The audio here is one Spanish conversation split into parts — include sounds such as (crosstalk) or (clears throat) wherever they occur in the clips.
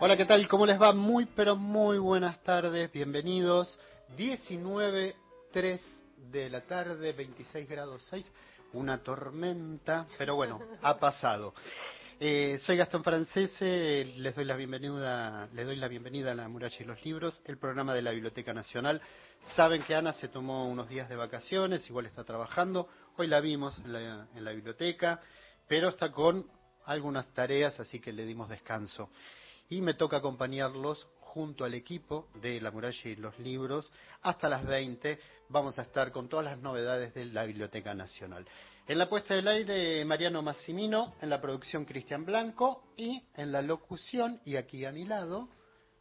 Hola, ¿qué tal? ¿Cómo les va? Muy, pero muy buenas tardes. Bienvenidos. 19.3 de la tarde, 26 grados 6. Una tormenta, pero bueno, ha pasado. Eh, soy Gastón Francese, les doy la bienvenida, les doy la bienvenida a La Muralla y los Libros, el programa de la Biblioteca Nacional. Saben que Ana se tomó unos días de vacaciones, igual está trabajando. Hoy la vimos en la, en la biblioteca, pero está con algunas tareas, así que le dimos descanso y me toca acompañarlos junto al equipo de La Muralla y los Libros. Hasta las 20 vamos a estar con todas las novedades de la Biblioteca Nacional. En la puesta del aire, Mariano Massimino, en la producción Cristian Blanco y en la locución, y aquí a mi lado,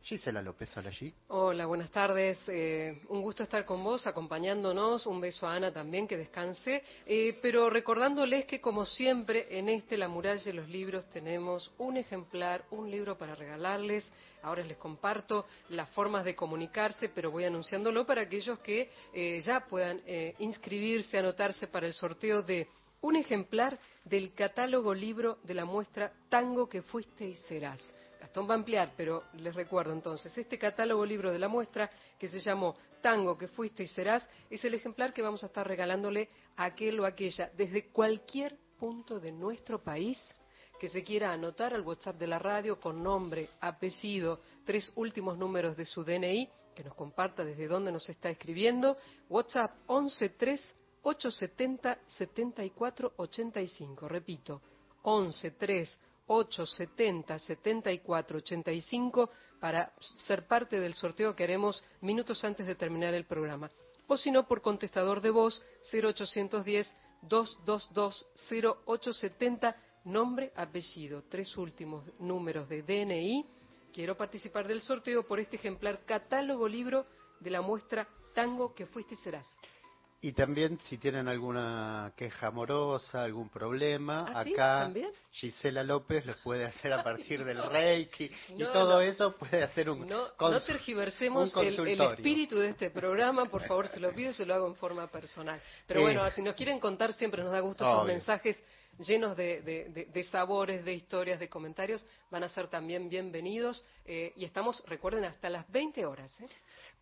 Gisela López, hola allí. Hola, buenas tardes. Eh, un gusto estar con vos, acompañándonos. Un beso a Ana también, que descanse. Eh, pero recordándoles que, como siempre, en este La Muralla de los Libros tenemos un ejemplar, un libro para regalarles. Ahora les comparto las formas de comunicarse, pero voy anunciándolo para aquellos que eh, ya puedan inscribirse, anotarse para el sorteo de un ejemplar del catálogo libro de la muestra Tango que fuiste y serás Gastón va a ampliar, pero les recuerdo entonces, este catálogo libro de la muestra que se llamó Tango que fuiste y serás, es el ejemplar que vamos a estar regalándole a aquel o aquella desde cualquier punto de nuestro país que se quiera anotar al WhatsApp de la radio con nombre, apellido, tres últimos números de su DNI, que nos comparta desde dónde nos está escribiendo, WhatsApp 113 870 7485, repito, 113 870 74 85 para ser parte del sorteo que haremos minutos antes de terminar el programa. O si no, por contestador de voz 0810 222 0870, nombre, apellido, tres últimos números de DNI. Quiero participar del sorteo por este ejemplar catálogo libro de la muestra Tango que fuiste y serás. Y también si tienen alguna queja amorosa, algún problema, ¿Ah, acá Gisela López les puede hacer a partir (laughs) del Reiki y todo eso puede hacer un No, no tergiversemos el, espíritu de este programa, por favor se lo pido, se lo hago en forma personal. Pero bueno, si nos quieren contar siempre nos da gusto sus mensajes llenos de, sabores, de historias, de comentarios, van a ser también bienvenidos. Eh, y estamos, recuerden, hasta las 20 horas. ¿eh?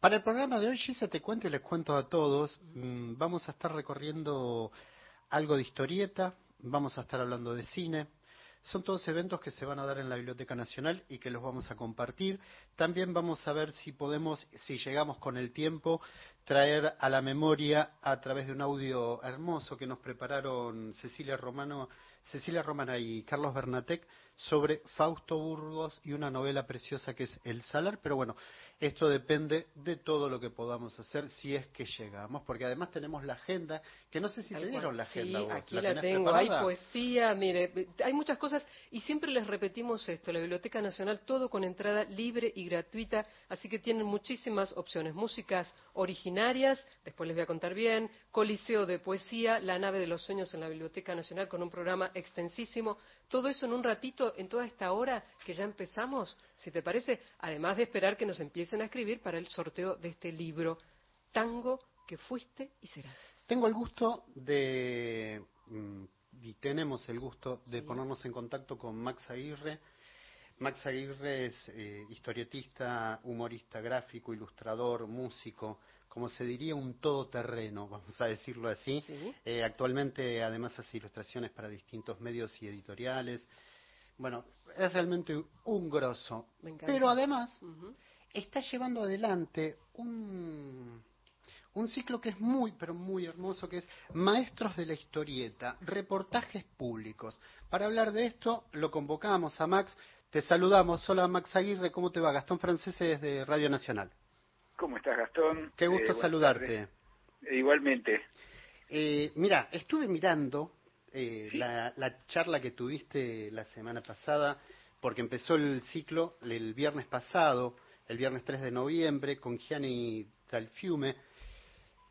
Para el programa de hoy, Gisa, te cuento y les cuento a todos. Mm, vamos a estar recorriendo algo de historieta, vamos a estar hablando de cine. Son todos eventos que se van a dar en la Biblioteca Nacional y que los vamos a compartir. También vamos a ver si podemos, si llegamos con el tiempo, traer a la memoria a través de un audio hermoso que nos prepararon Cecilia Romano, Cecilia Romana y Carlos Bernatec sobre Fausto Burgos y una novela preciosa que es El Salar. Pero bueno, esto depende de todo lo que podamos hacer si es que llegamos, porque además tenemos la agenda, que no sé si te dieron la agenda. Sí, aquí la, tengo, hay poesía, mire, hay muchas cosas y siempre les repetimos esto, la Biblioteca Nacional, todo con entrada libre y gratuita, así que tienen muchísimas opciones, músicas originarias, después les voy a contar bien, Coliseo de Poesía, La Nave de los Sueños en la Biblioteca Nacional con un programa extensísimo, todo eso en un ratito, en toda esta hora que ya empezamos, si te parece, además de esperar que nos empiecen a escribir para el sorteo de este libro, Tango que fuiste y serás. Tengo el gusto de, mm, y tenemos el gusto de ponernos en contacto con Max Aguirre. Max Aguirre es eh, historietista, humorista gráfico, ilustrador, músico, como se diría, un todoterreno, vamos a decirlo así. Eh, actualmente, además, hace ilustraciones para distintos medios y editoriales. Bueno, es realmente un grosso. Pero además, está llevando adelante un, un ciclo que es muy, pero muy hermoso, que es Maestros de la Historieta, reportajes públicos. Para hablar de esto, lo convocamos a Max. Te saludamos. Hola, Max Aguirre, ¿cómo te va? Gastón Francese desde Radio Nacional. ¿Cómo estás, Gastón? Qué gusto eh, saludarte. igualmente. Eh, mira, estuve mirando eh, la, charla que tuviste la semana pasada, porque empezó el ciclo el viernes pasado, el viernes 3 de noviembre, con Gianni Talfiume,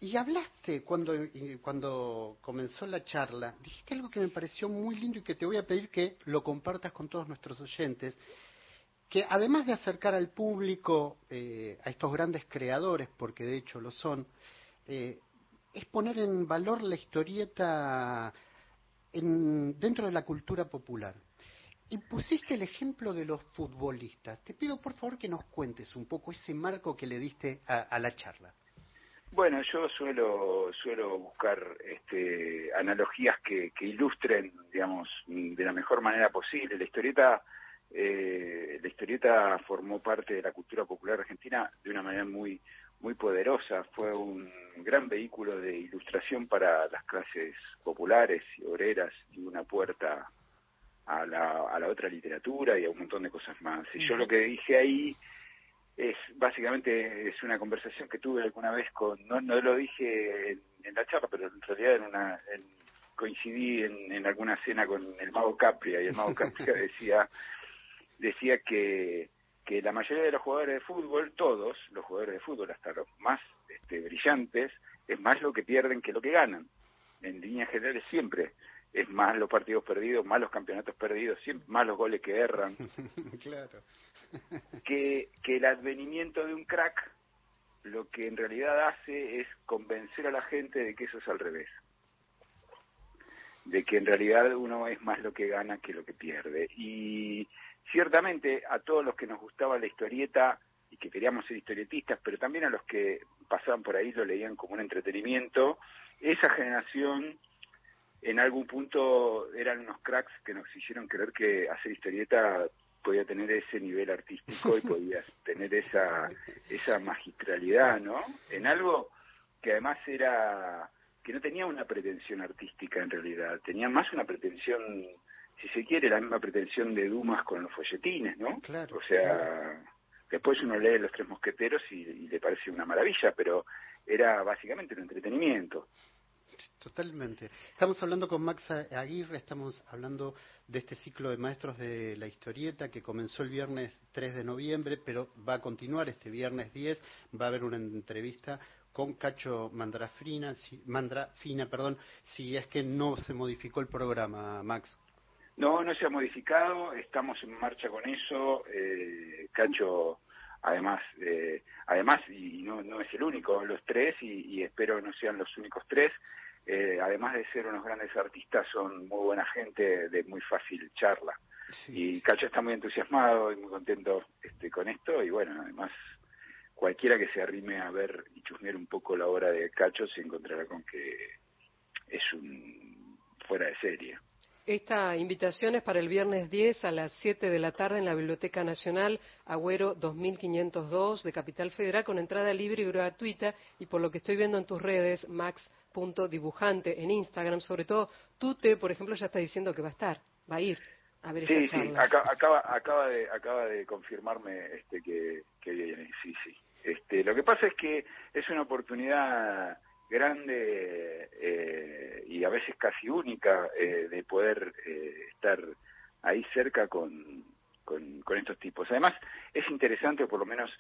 y hablaste cuando, cuando comenzó la charla, dijiste algo que me pareció muy lindo y que te voy a pedir que lo compartas con todos nuestros oyentes, que además de acercar al público eh, a estos grandes creadores, porque de hecho lo son, eh, es poner en valor la historieta dentro de la cultura popular. Y pusiste el ejemplo de los futbolistas. Te pido por favor que nos cuentes un poco ese marco que le diste a, la charla. Bueno, yo suelo suelo buscar este, analogías que, ilustren, digamos, de la mejor manera posible. La historieta, eh, la historieta formó parte de la cultura popular argentina de una manera muy muy poderosa. Fue un gran vehículo de ilustración para las clases populares y obreras y una puerta a la, a la otra literatura y a un montón de cosas más. Y yo lo que dije ahí es básicamente es una conversación que tuve alguna vez con, no, no lo dije en, la charla, pero en realidad en una, coincidí en, en, alguna cena con el mago Capria y el mago (laughs) Capria decía, decía que, que la mayoría de los jugadores de fútbol, todos los jugadores de fútbol, hasta los más este, brillantes, es más lo que pierden que lo que ganan. En líneas generales siempre es más los partidos perdidos, más los campeonatos perdidos, siempre más los goles que erran. (laughs) claro. (laughs) que, que el advenimiento de un crack lo que en realidad hace es convencer a la gente de que eso es al revés. De que en realidad uno es más lo que gana que lo que pierde. Y ciertamente a todos los que nos gustaba la historieta y que queríamos ser historietistas, pero también a los que pasaban por ahí lo leían como un entretenimiento, esa generación en algún punto eran unos cracks que nos hicieron creer que hacer historieta podía tener ese nivel artístico y podía (laughs) tener esa esa magistralidad, ¿no? En algo que además era que no tenía una pretensión artística en realidad, tenía más una pretensión, si se quiere, la misma pretensión de Dumas con los folletines, ¿no? Claro, o sea, después uno lee Los Tres Mosqueteros y, y le parece una maravilla, pero era básicamente un entretenimiento. Totalmente. Estamos hablando con Max Aguirre, estamos hablando de este ciclo de maestros de la historieta que comenzó el viernes 3 de noviembre, pero va a continuar este viernes 10. Va a haber una entrevista con Cacho Mandrafina, si, Mandrafina, perdón, si es que no se modificó el programa, Max. No, no se ha modificado, estamos en marcha con eso. Eh, Cacho, además, eh, además y no, no es el único, los tres, y, y espero no sean los únicos tres, eh, además de ser unos grandes artistas, son muy buena gente, de muy fácil charla. y Cacho está muy entusiasmado y muy contento este, con esto, y bueno, además cualquiera que se arrime a ver y chusmear un poco la obra de Cacho se encontrará con que es un fuera de serie. Esta invitación es para el viernes 10 a las 7 de la tarde en la Biblioteca Nacional Agüero 2502 de Capital Federal con entrada libre y gratuita y por lo que estoy viendo en tus redes, max.dibujante en Instagram, sobre todo Tute, por ejemplo, ya está diciendo que va a estar, va a ir a ver sí, esta charla. Sí, acaba, acaba, de, acaba de confirmarme este, que, que viene, sí, sí. Este, lo que pasa es que es una oportunidad grande eh, y a veces casi única eh, de poder eh, estar ahí cerca con, con, estos tipos. Además, es interesante, por lo menos,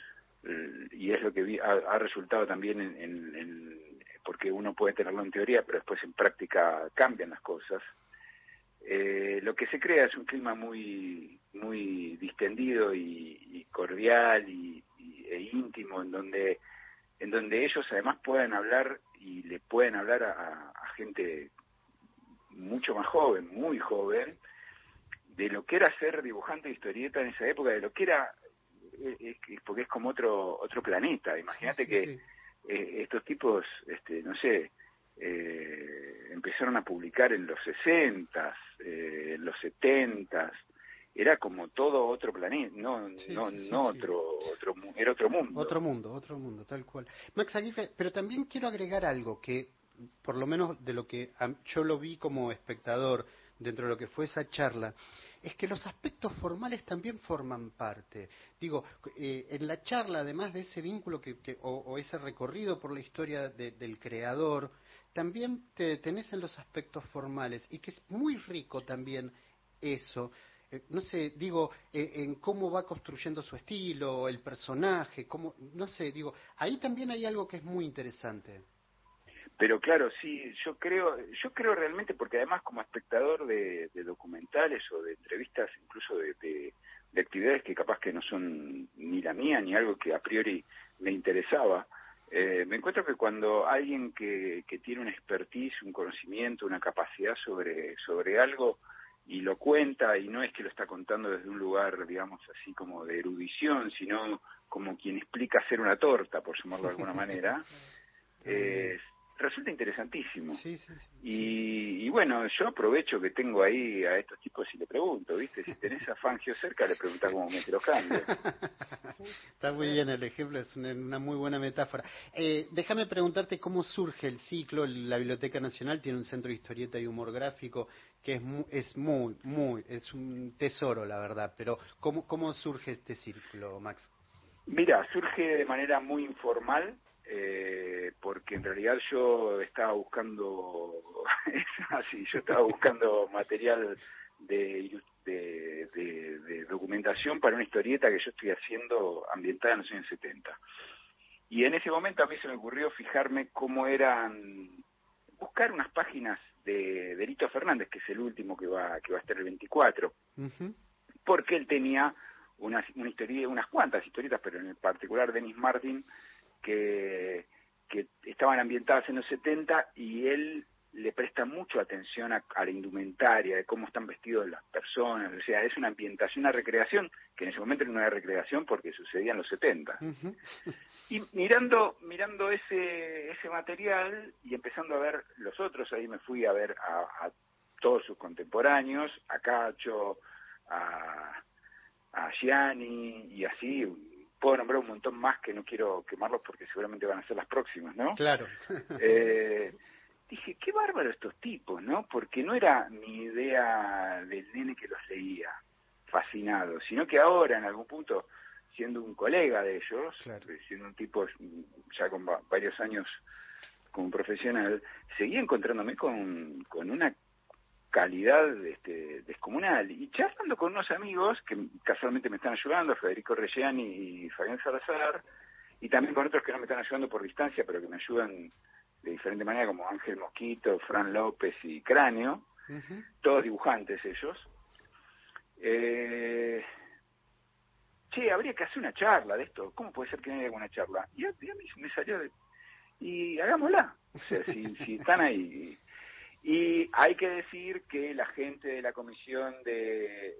y es lo que ha, resultado también en, porque uno puede tenerlo en teoría, pero después en práctica cambian las cosas. lo que se crea es un clima muy muy distendido y, cordial y, e íntimo en donde en donde ellos además puedan hablar y le pueden hablar a, gente mucho más joven, muy joven, de lo que era ser dibujante de historieta en esa época, de lo que era, eh, eh, porque es como otro otro planeta. Imagínate que eh, estos tipos, este, no sé, empezaron a publicar en los 60, en los 70, era como todo otro planeta, no, no, no otro, otro, era otro mundo. Otro mundo, otro mundo, tal cual. Max Aguirre, pero también quiero agregar algo que, por lo menos de lo que yo lo vi como espectador dentro de lo que fue esa charla, es que los aspectos formales también forman parte. Digo, eh, en la charla, además de ese vínculo que, o, ese recorrido por la historia del creador, también te tenés en los aspectos formales y que es muy rico también eso no sé, digo, eh, en cómo va construyendo su estilo, el personaje, cómo, no sé, digo, ahí también hay algo que es muy interesante. Pero claro, sí, yo creo, yo creo realmente, porque además como espectador de, documentales o de entrevistas, incluso de, de, actividades que capaz que no son ni la mía ni algo que a priori me interesaba, eh, me encuentro que cuando alguien que, que tiene una expertise, un conocimiento, una capacidad sobre, sobre algo, y lo cuenta y no es que lo está contando desde un lugar, digamos, así como de erudición, sino como quien explica hacer una torta, por llamarlo de alguna (laughs) manera, eh, resulta interesantísimo. y, bueno, yo aprovecho que tengo ahí a estos tipos y le pregunto, ¿viste? Si tenés a Fangio cerca, le preguntás cómo mete los cambios. (laughs) Está muy bien el ejemplo, es una, muy buena metáfora. Eh, déjame preguntarte cómo surge el ciclo. La Biblioteca Nacional tiene un centro de historieta y humor gráfico que es muy, es muy, muy, es un tesoro, la verdad. Pero ¿cómo, cómo surge este círculo, Max? Mira, surge de manera muy informal eh, porque en realidad yo estaba buscando, (laughs) así, yo estaba buscando material de, de, documentación para una historieta que yo estoy haciendo ambientada en los años 70. Y en ese momento a mí se me ocurrió fijarme cómo eran, buscar unas páginas de Delito Fernández, que es el último que va, que va a estar el 24, porque él tenía una, una historia, unas cuantas historietas, pero en particular Denis Martin, que, que estaban ambientadas en los 70 y él le presta mucho atención a, la indumentaria, de cómo están vestidos las personas, o sea, es una ambientación, una recreación, que en ese momento era una recreación porque sucedía en los 70. Y mirando, mirando ese, ese material y empezando a ver los otros, ahí me fui a ver a, a todos sus contemporáneos, a Cacho, a, a Gianni y así, puedo nombrar un montón más que no quiero quemarlos porque seguramente van a ser las próximas, ¿no? Claro. (laughs) eh, dije, qué bárbaro estos tipos, ¿no? Porque no era mi idea del nene que los leía, fascinado, sino que ahora, en algún punto, siendo un colega de ellos, eh, siendo un tipo ya con varios años como profesional, seguía encontrándome con, con una calidad este, descomunal. Y charlando con unos amigos que casualmente me están ayudando, Federico Reggiani y Fabián Salazar, y también con otros que no me están ayudando por distancia, pero que me ayudan de diferente manera, como Ángel Mosquito, Fran López y Cráneo, todos dibujantes ellos. Eh, che, habría que hacer una charla de esto. ¿Cómo puede ser que no haya alguna charla? Y a, mí me salió de... Y hagámosla. O sea, si, si están ahí y hay que decir que la gente de la Comisión de,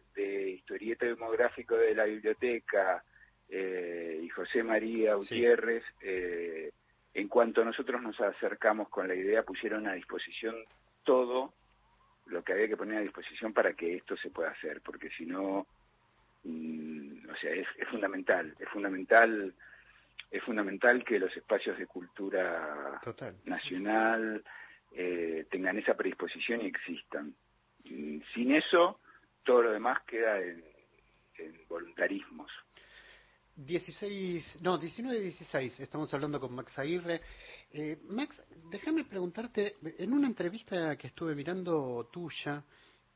Historieta Demográfico de la Biblioteca eh, y José María Gutiérrez, eh, en cuanto nosotros nos acercamos con la idea, pusieron a disposición todo lo que había que poner a disposición para que esto se pueda hacer, porque si no, mm, o sea, es, es fundamental, es fundamental es fundamental que los espacios de cultura nacional eh, tengan esa predisposición y existan. Sin eso, todo lo demás queda en, voluntarismos. 16, no, 19 y 16, estamos hablando con Max Aguirre. Eh, Max, déjame preguntarte, en una entrevista que estuve mirando tuya,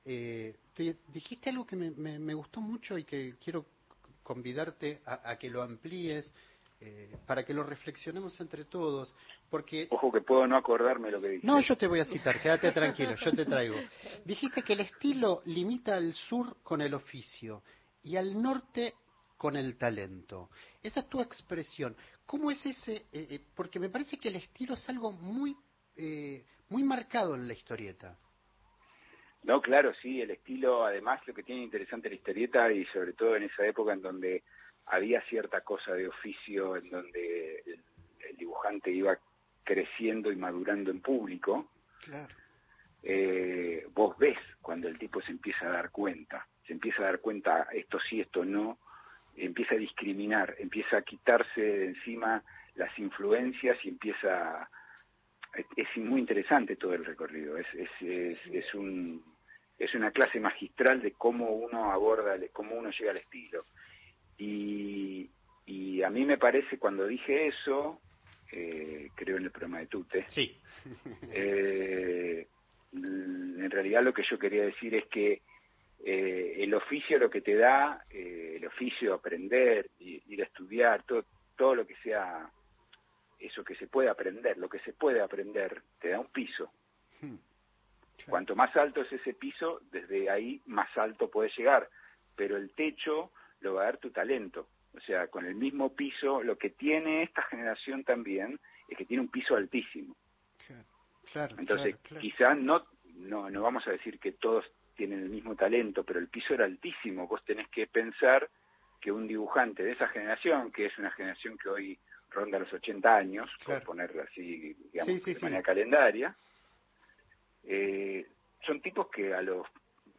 eh, te dijiste algo que me, gustó mucho y que quiero convidarte a que lo amplíes eh, para que lo reflexionemos entre todos, porque... Ojo que puedo no acordarme lo que dije. No, yo te voy a citar, quédate tranquilo, yo te traigo. Dijiste que el estilo limita al sur con el oficio y al norte con el talento. Esa es tu expresión. ¿Cómo es ese? Eh, eh, porque me parece que el estilo es algo muy, muy marcado en la historieta. No, claro, sí, el estilo, además, lo que tiene interesante la historieta y sobre todo en esa época en donde había cierta cosa de oficio en donde el, dibujante iba creciendo y madurando en público. Claro. Eh, vos ves cuando el tipo se empieza a dar cuenta, se empieza a dar cuenta esto sí, esto no, empieza a discriminar, empieza a quitarse de encima las influencias y empieza es, muy interesante todo el recorrido, es, es, es, es, un es una clase magistral de cómo uno aborda, cómo uno llega al estilo. Y, y a mí me parece, cuando dije eso, eh, creo en el programa de Tute, sí. (laughs) eh, en realidad lo que yo quería decir es que eh, el oficio lo que te da, eh, el oficio, aprender, ir a estudiar, todo, todo lo que sea eso que se puede aprender, lo que se puede aprender, te da un piso. Hmm. Cuanto más alto es ese piso, desde ahí más alto puedes llegar, pero el techo lo va a dar tu talento. O sea, con el mismo piso, lo que tiene esta generación también es que tiene un piso altísimo. Claro, Entonces, quizás no, no, no vamos a decir que todos tienen el mismo talento, pero el piso era altísimo. Vos tenés que pensar que un dibujante de esa generación, que es una generación que hoy ronda los 80 años, por ponerlo así, digamos, de manera calendaria, eh, son tipos que a los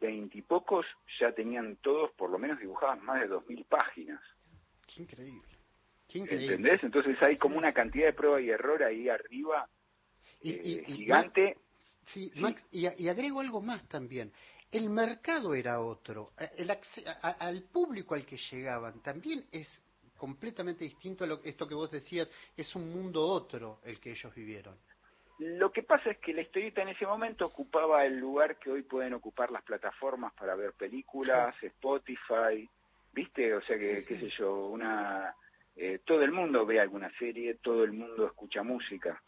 veintipocos ya tenían todos, por lo menos dibujaban más de dos mil páginas. Qué increíble. ¿Entendés? Entonces hay como una cantidad de prueba y error ahí arriba eh, gigante. sí, Max, y, agrego algo más también. El mercado era otro. Eh, el al público al que llegaban también es completamente distinto a lo, esto que vos decías. Es un mundo otro el que ellos vivieron. Lo que pasa es que la historieta en ese momento ocupaba el lugar que hoy pueden ocupar las plataformas para ver películas, Spotify, ¿viste? O sea que, qué sé yo, una... Eh, todo el mundo ve alguna serie, todo el mundo escucha música,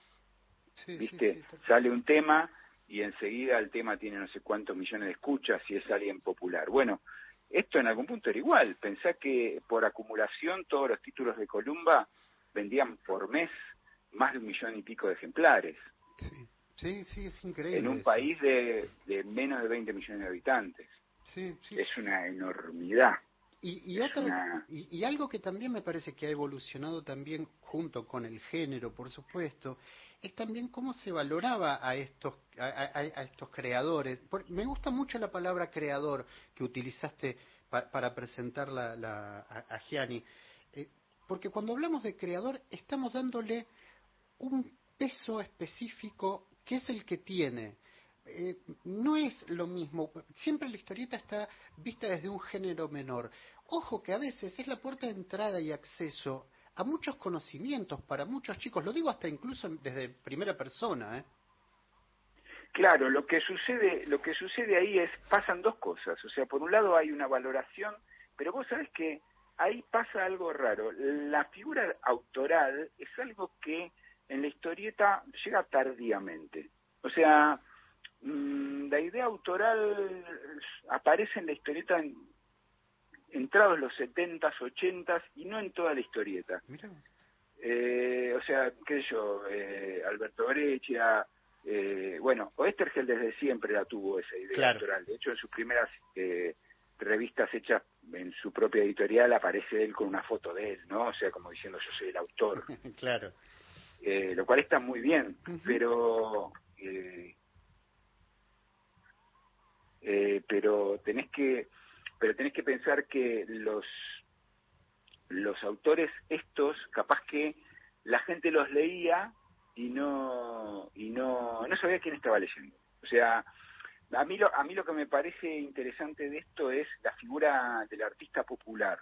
¿viste? Sale un tema y enseguida el tema tiene no sé cuántos millones de escuchas si es alguien popular. Bueno, esto en algún punto era igual. Pensá que por acumulación todos los títulos de Columba vendían por mes más de un millón y pico de ejemplares. Sí, sí, es increíble. En un país de, de, menos de 20 millones de habitantes. Sí, sí. Es una enormidad. Y, y, otro, y, algo que también me parece que ha evolucionado también junto con el género, por supuesto, es también cómo se valoraba a estos, a, estos creadores. me gusta mucho la palabra creador que utilizaste para presentar la, a, Gianni, eh, porque cuando hablamos de creador estamos dándole un peso específico que es el que tiene. Eh, no es lo mismo. Siempre la historieta está vista desde un género menor. Ojo que a veces es la puerta de entrada y acceso a muchos conocimientos para muchos chicos. Lo digo hasta incluso desde primera persona. ¿eh? Claro, lo que sucede, lo que sucede ahí es pasan dos cosas. O sea, por un lado hay una valoración, pero vos sabés que ahí pasa algo raro. La figura autoral es algo que en la historieta llega tardíamente. O sea, mm, la idea autoral aparece en la historieta en, entrados los 70s, 80s y no en toda la historieta. Eh, o sea, qué sé yo, eh, Alberto Breccia, eh, bueno, Oestergel desde siempre la tuvo esa idea autoral. De hecho, en sus primeras eh, revistas hechas en su propia editorial aparece él con una foto de él, ¿no? O sea, como diciendo yo soy el autor. (laughs) claro. Eh, lo cual está muy bien, pero eh, eh, pero tenés que pero tenés que pensar que los los autores estos capaz que la gente los leía y no y no no sabía quién estaba leyendo. O sea a mí lo a mí lo que me parece interesante de esto es la figura del artista popular.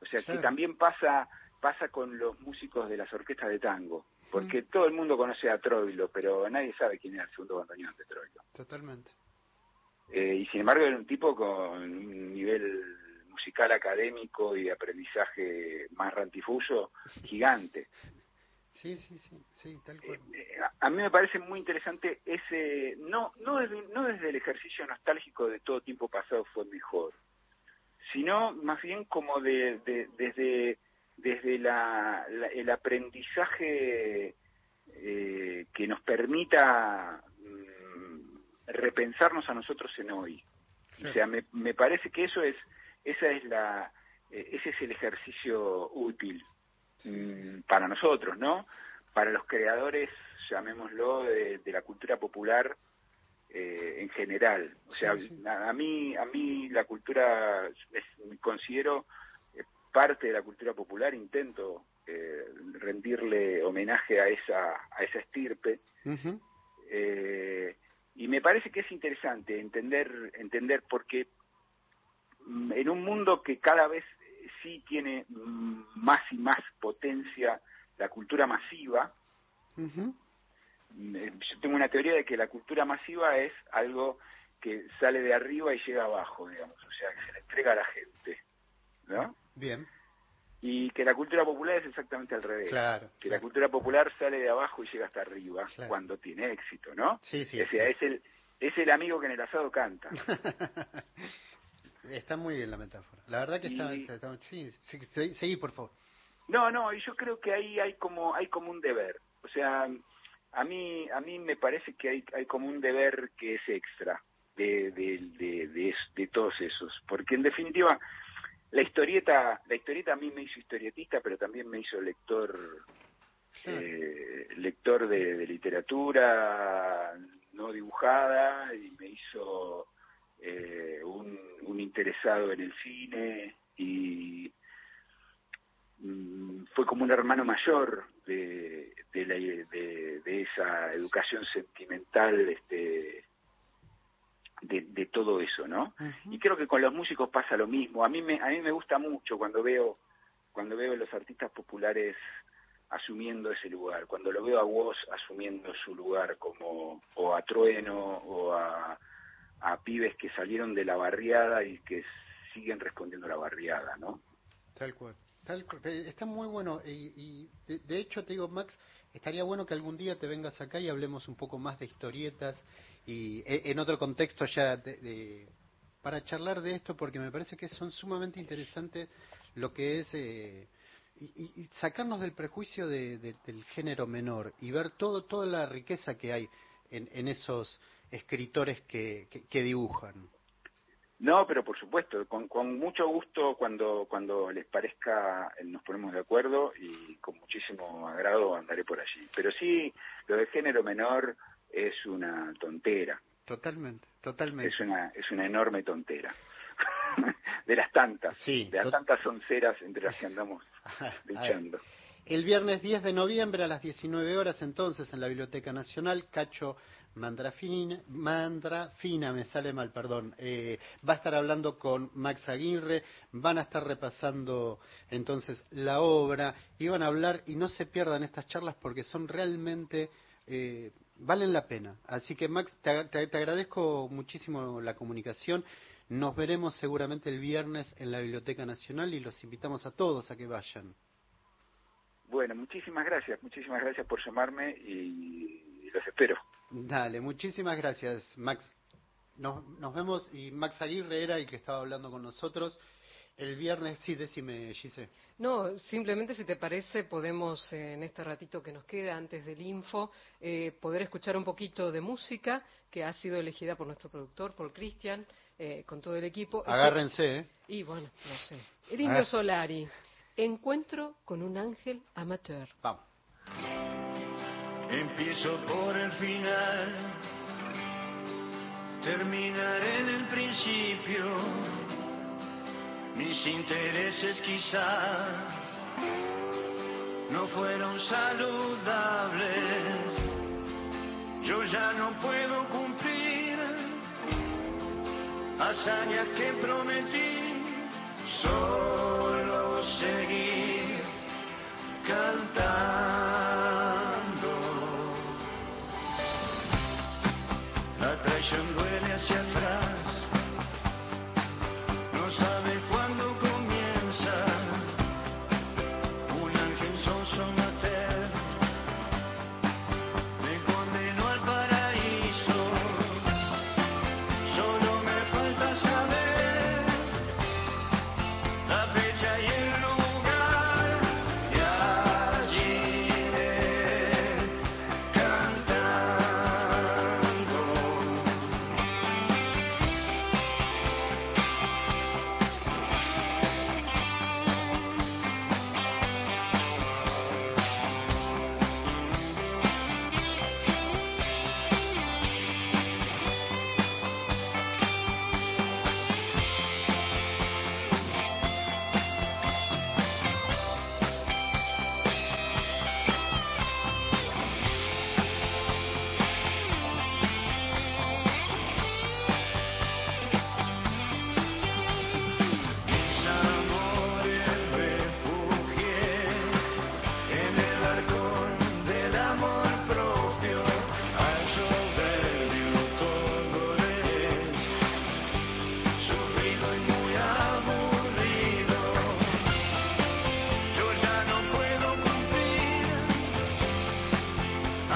O sea que también pasa pasa con los músicos de las orquestas de tango porque todo el mundo conoce a Troilo, pero nadie sabe quién es el segundo bandoneón de Troilo. Totalmente. Eh, y sin embargo era un tipo con un nivel musical académico y de aprendizaje más rantifuso gigante. Sí, sí, sí, sí, tal cual. Eh, a, mí me parece muy interesante ese, no, no, desde, no desde el ejercicio nostálgico de todo tiempo pasado fue mejor, sino más bien como de, de desde desde la, el aprendizaje eh, que nos permita mm, repensarnos a nosotros en hoy. O sea, me, me parece que eso es, esa es la, eh, ese es el ejercicio útil mm, para nosotros, ¿no? Para los creadores, llamémoslo, de, la cultura popular eh, en general. O sea, A, a, mí, a mí la cultura es, considero parte de la cultura popular intento eh, rendirle homenaje a esa, a esa estirpe. eh, y me parece que es interesante entender, entender porque mm, en un mundo que cada vez sí tiene mm, más y más potencia la cultura masiva, eh, yo tengo una teoría de que la cultura masiva es algo que sale de arriba y llega abajo, digamos, o sea, que se le entrega a la gente, ¿no? Bien. Y que la cultura popular es exactamente al revés. Claro. Que la cultura popular sale de abajo y llega hasta arriba cuando tiene éxito, ¿no? Sí, sí. O sea, es el, es el amigo que en el asado canta. (laughs) está muy bien la metáfora. La verdad que está, sí, seguí, por favor. No, no, y yo creo que ahí hay como hay como un deber. O sea, a mí a mí me parece que hay hay como un deber que es extra. de, de, de, todos esos. Porque en definitiva, la historieta, la historieta a mí me hizo historietista, pero también me hizo lector, eh, lector de, literatura no dibujada y me hizo eh, un, un, interesado en el cine y mm, fue como un hermano mayor de, de, la, de, esa educación sentimental este de, todo eso, ¿no? Y creo que con los músicos pasa lo mismo. A mí me a mí me gusta mucho cuando veo cuando veo a los artistas populares asumiendo ese lugar, cuando lo veo a vos asumiendo su lugar como o a Trueno o a, a pibes que salieron de la barriada y que siguen respondiendo a la barriada, ¿no? Tal cual. Tal, está muy bueno y, de, hecho te digo Max estaría bueno que algún día te vengas acá y hablemos un poco más de historietas y e, en otro contexto ya de, para charlar de esto porque me parece que son sumamente interesantes lo que es eh, y, sacarnos del prejuicio del género menor y ver todo toda la riqueza que hay en, en esos escritores que, que dibujan. No, pero por supuesto, con, con mucho gusto cuando, cuando les parezca eh, nos ponemos de acuerdo y con muchísimo agrado andaré por allí. Pero sí, lo de género menor es una tontera. Totalmente, totalmente. Es una, es una enorme tontera. (laughs) de las tantas, sí, de las tantas onceras entre las que andamos (laughs) luchando. El viernes 10 de noviembre a las 19 horas entonces en la Biblioteca Nacional, Cacho Mandrafina, Mandrafina, me sale mal, perdón, eh, va a estar hablando con Max Aguirre, van a estar repasando entonces la obra y van a hablar y no se pierdan estas charlas porque son realmente, eh, valen la pena. Así que Max, te, te agradezco muchísimo la comunicación. Nos veremos seguramente el viernes en la Biblioteca Nacional y los invitamos a todos a que vayan. Bueno, muchísimas gracias, muchísimas gracias por llamarme y los espero. Dale, muchísimas gracias, Max. Nos, nos vemos y Max Aguirre era el que estaba hablando con nosotros. El viernes, sí, decime, Gise. No, simplemente si te parece, podemos eh, en este ratito que nos queda antes del info, eh, poder escuchar un poquito de música que ha sido elegida por nuestro productor, por Cristian, eh, con todo el equipo. Agárrense, ¿eh? Y bueno, no sé. El Indio Solari, Encuentro con un ángel amateur. Vamos. Empiezo por el final, terminaré en el principio. Mis intereses quizá no fueron saludables. Yo ya no puedo cumplir hazañas que prometí, solo seguir cantando.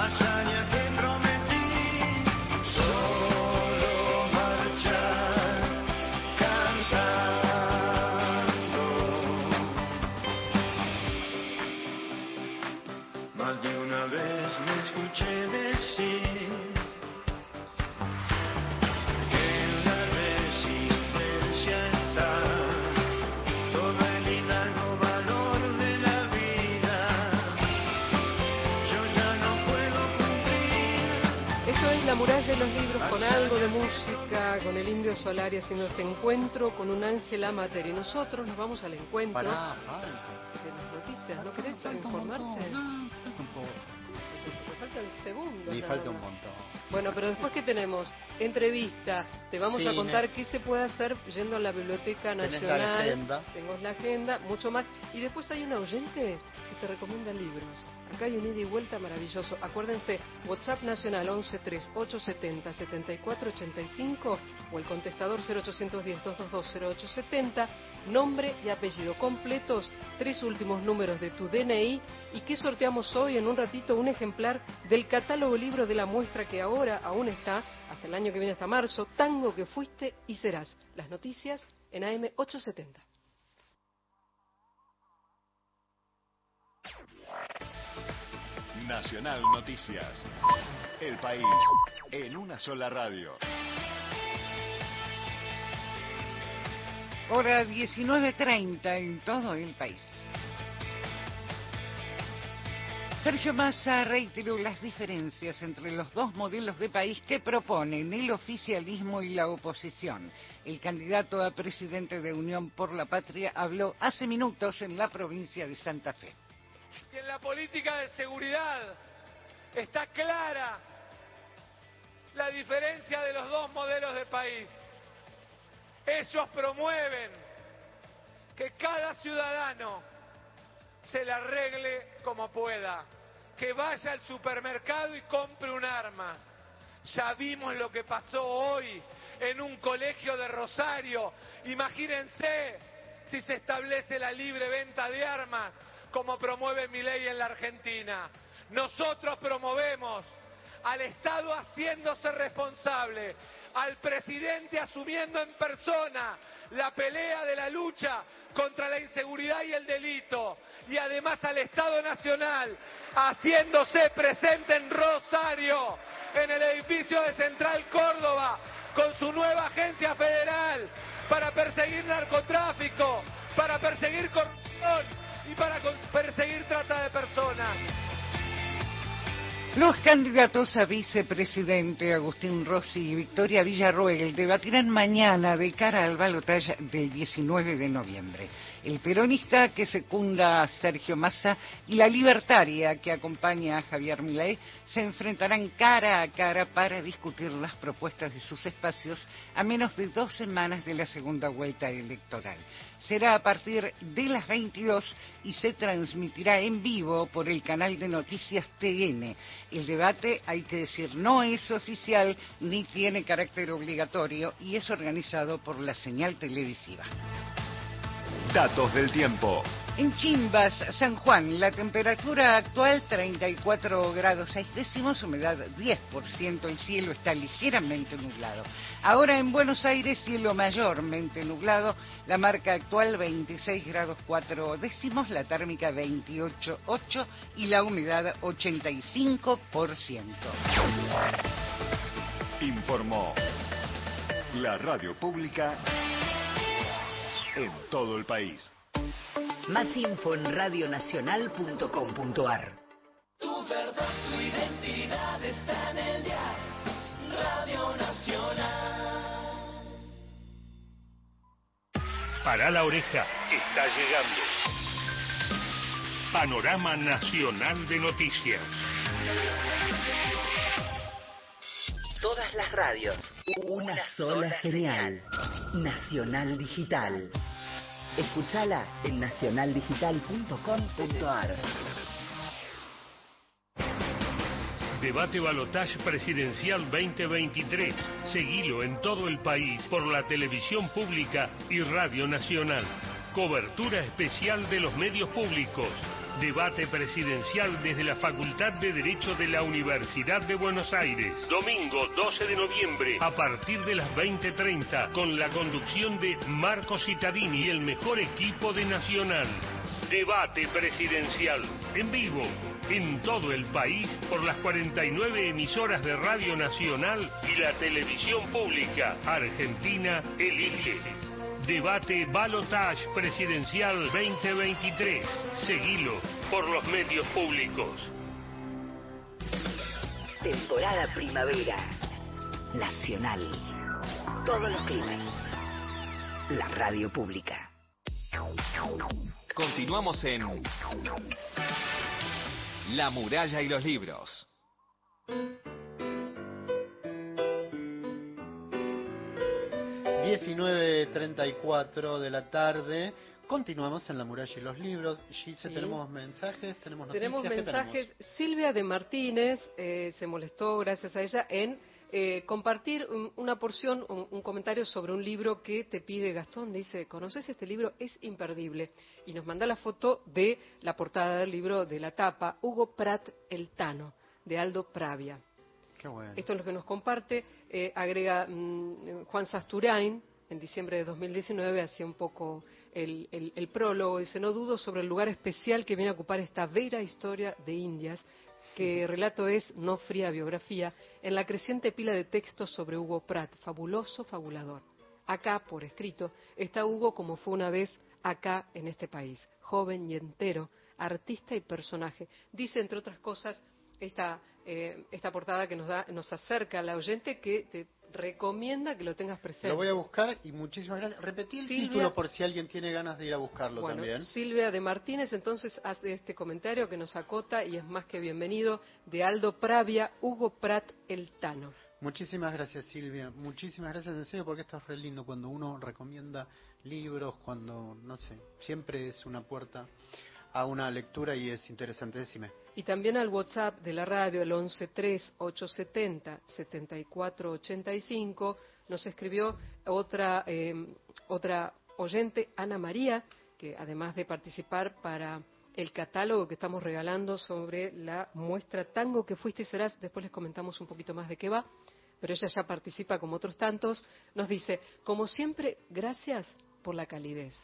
sunshine. Con el Indio Solari haciendo este encuentro con un ángel amater. Y nosotros nos vamos al encuentro Pará, de las noticias. ¿No querés informarte? no, falta un poco. Me faltan segundos. Y falta un montón. Bueno, pero después que tenemos entrevista, te vamos a contar qué se puede hacer yendo a la Biblioteca Tenés la Nacional. agenda. Tengo la agenda, mucho más. Y después hay un oyente que te recomienda libros. Acá hay un ida y vuelta maravilloso. Acuérdense, WhatsApp Nacional 113870-7485 o el contestador 0810-222-0870. Nombre y apellido completos, tres últimos números de tu DNI y que sorteamos hoy en un ratito un ejemplar del catálogo libro de la muestra que ahora aún está, hasta el año que viene, hasta marzo, Tango que fuiste y serás. Las noticias en AM 870. Nacional Noticias. El país en una sola radio. Hora 19.30 en todo el país. Sergio Massa reiteró las diferencias entre los dos modelos de país que proponen el oficialismo y la oposición. El candidato a presidente de Unión por la Patria habló hace minutos en la provincia de Santa Fe. que en la política de seguridad está clara la diferencia de los dos modelos de país. Ellos promueven que cada ciudadano se la arregle como pueda, que vaya al supermercado y compre un arma. Ya vimos lo que pasó hoy en un colegio de Rosario. Imagínense si se establece la libre venta de armas como promueve mi ley en la Argentina. Nosotros promovemos al Estado haciéndose responsable, al presidente asumiendo en persona la pelea de la lucha contra la inseguridad y el delito, y además al Estado Nacional haciéndose presente en Rosario, en el edificio de Central Córdoba, con su nueva agencia federal para perseguir narcotráfico, para perseguir corrupción y para perseguir trata de personas. Los candidatos a vicepresidente Agustín Rossi y Victoria Villarroel debatirán mañana de cara al balotaje del 19 de noviembre. El peronista que secunda a Sergio Massa y la libertaria que acompaña a Javier Milei se enfrentarán cara a cara para discutir las propuestas de sus espacios a menos de dos semanas de la segunda vuelta electoral. Será a partir de las 22 y se transmitirá en vivo por el canal de noticias TN. El debate, hay que decir, no es oficial ni tiene carácter obligatorio y es organizado por la señal televisiva. Datos del tiempo. En Chimbas, San Juan, la temperatura actual 34 grados 6 décimos, humedad 10%, el cielo está ligeramente nublado. Ahora en Buenos Aires, cielo mayormente nublado, la marca actual 26 grados 4 décimos, la térmica 28,8 y la humedad 85%. Informó la radio pública en todo el país. Más info en radionacional.com.ar. Tu verdad, tu identidad está en el día. Radio Nacional. Para la oreja, está llegando. Panorama Nacional de Noticias. Todas las radios. Una sola señal. Nacional Digital. Escúchala en nacionaldigital.com.ar. Debate Balotage Presidencial 2023. Seguilo en todo el país por la televisión pública y Radio Nacional. Cobertura especial de los medios públicos. Debate presidencial desde la Facultad de Derecho de la Universidad de Buenos Aires. Domingo 12 de noviembre a partir de las 20.30 con la conducción de Marco Cittadini y el mejor equipo de Nacional. Debate presidencial en vivo en todo el país por las 49 emisoras de Radio Nacional y la televisión pública. Argentina elige. Debate Balotage Presidencial 2023. Seguilo por los medios públicos. Temporada primavera. Nacional. Todos los climas. La radio pública. Continuamos en La muralla y los libros. 19.34 de la tarde. Continuamos en La Muralla y los Libros. Gise, Sí. tenemos mensajes, tenemos noticias. Tenemos ¿qué mensajes. Silvia de Martínez eh, se molestó, gracias a ella, en eh, compartir un- una porción, un, un comentario sobre un libro que te pide Gastón. Dice, ¿conoces este libro? Es imperdible. Y nos manda la foto de la portada del libro, de la tapa, Hugo Prat El Tano, de Aldo Pravia. Qué bueno. Esto es lo que nos comparte. eh, agrega mm, Juan Sasturain, en diciembre de 2019, hacía un poco el, el- el prólogo. Dice, no dudo sobre el lugar especial que viene a ocupar esta vera historia de Indias, que relato es no fría biografía, en la creciente pila de textos sobre Hugo Pratt, fabuloso fabulador. Acá, por escrito, está Hugo como fue una vez acá en este país, joven y entero, artista y personaje. Dice, entre otras cosas, esta, eh, esta portada que nos, da, nos acerca al oyente que te recomienda que lo tengas presente. Lo voy a buscar y muchísimas gracias. Repetí el Silvia- título por si alguien tiene ganas de ir a buscarlo Bueno, también. Silvia de Martínez entonces hace este comentario que nos acota y es más que bienvenido de Aldo Pravia, Hugo Prat El Tano. Muchísimas gracias Silvia, muchísimas gracias en serio porque esto es re lindo cuando uno recomienda libros, cuando, no sé, siempre es una puerta a una lectura y es interesante, decime. Y también al WhatsApp de la radio, el 113870-7485, nos escribió otra, eh, otra oyente, Ana María, que además de participar para el catálogo que estamos regalando sobre la muestra Tango que fuiste y serás, después les comentamos un poquito más de qué va, pero ella ya participa como otros tantos, nos dice, como siempre, gracias por la calidez,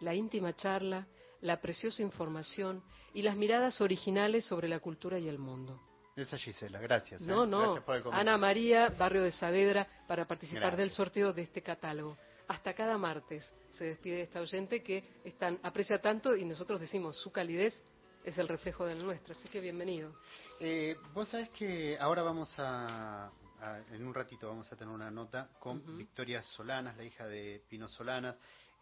la íntima charla, la preciosa información y las miradas originales sobre la cultura y el mundo. Esa Gisela, gracias. ¿eh? No, no, Gracias por el comentario. Ana María, Barrio de Saavedra, para participar Gracias. del sorteo de este catálogo. Hasta cada martes se despide esta oyente que es tan- aprecia tanto y nosotros decimos su calidez es el reflejo de la nuestra, así que bienvenido. Eh, Vos sabés que ahora vamos a, a- en un ratito vamos a tener una nota con. Victoria Solanas, la hija de Pino Solanas,